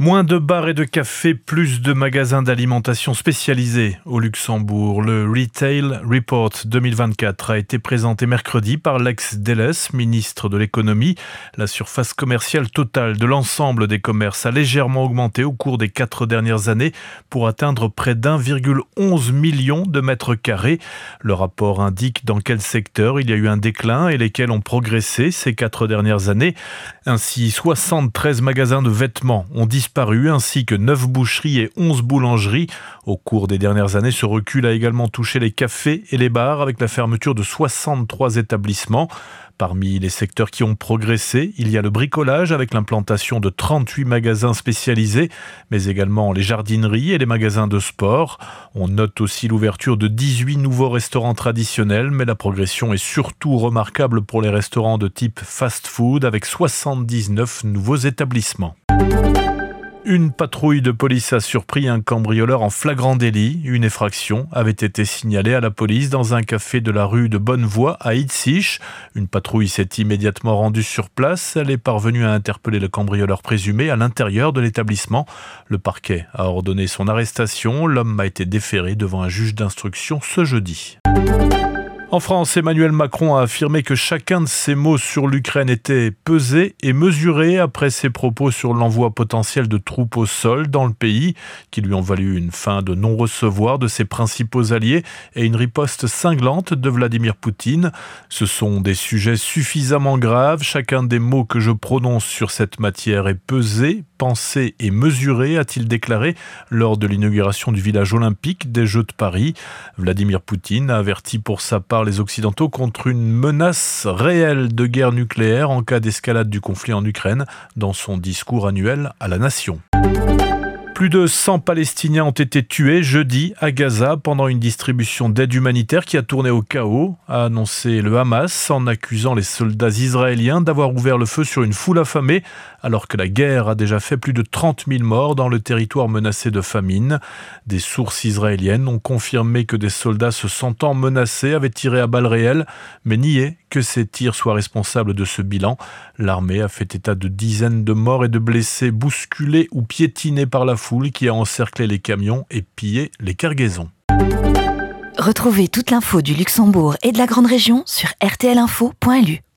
Moins de bars et de cafés, plus de magasins d'alimentation spécialisés au Luxembourg. Le Retail Report 2024 a été présenté mercredi par Lex Delles, ministre de l'économie. La surface commerciale totale de l'ensemble des commerces a légèrement augmenté au cours des quatre dernières années pour atteindre près d'1,11 million de mètres carrés. Le rapport indique dans quel secteur il y a eu un déclin et lesquels ont progressé ces quatre dernières années. Ainsi, 73 magasins de vêtements ont disparu ainsi que 9 boucheries et 11 boulangeries. Au cours des dernières années, ce recul a également touché les cafés et les bars avec la fermeture de 63 établissements. Parmi les secteurs qui ont progressé, il y a le bricolage avec l'implantation de 38 magasins spécialisés, mais également les jardineries et les magasins de sport. On note aussi l'ouverture de 18 nouveaux restaurants traditionnels, mais la progression est surtout remarquable pour les restaurants de type fast-food avec 79 nouveaux établissements. Une patrouille de police a surpris un cambrioleur en flagrant délit. Une effraction avait été signalée à la police dans un café de la rue de Bonnevoie à Itzich. Une patrouille s'est immédiatement rendue sur place. Elle est parvenue à interpeller le cambrioleur présumé à l'intérieur de l'établissement. Le parquet a ordonné son arrestation. L'homme a été déféré devant un juge d'instruction ce jeudi. En France, Emmanuel Macron a affirmé que chacun de ses mots sur l'Ukraine était pesé et mesuré après ses propos sur l'envoi potentiel de troupes au sol dans le pays, qui lui ont valu une fin de non-recevoir de ses principaux alliés et une riposte cinglante de Vladimir Poutine. Ce sont des sujets suffisamment graves. Chacun des mots que je prononce sur cette matière est pesé, pensé et mesuré, a-t-il déclaré lors de l'inauguration du village olympique des Jeux de Paris. Vladimir Poutine a averti pour sa part les Occidentaux contre une menace réelle de guerre nucléaire en cas d'escalade du conflit en Ukraine dans son discours annuel à la nation. Plus de 100 Palestiniens ont été tués jeudi à Gaza pendant une distribution d'aide humanitaire qui a tourné au chaos, a annoncé le Hamas en accusant les soldats israéliens d'avoir ouvert le feu sur une foule affamée alors que la guerre a déjà fait plus de 30 000 morts dans le territoire menacé de famine. Des sources israéliennes ont confirmé que des soldats se sentant menacés avaient tiré à balles réelles, mais nié que ces tirs soient responsables de ce bilan. L'armée a fait état de dizaines de morts et de blessés bousculés ou piétinés par la qui a encerclé les camions et pillé les cargaisons. Retrouvez toute l'info du Luxembourg et de la Grande Région sur rtlinfo.lu.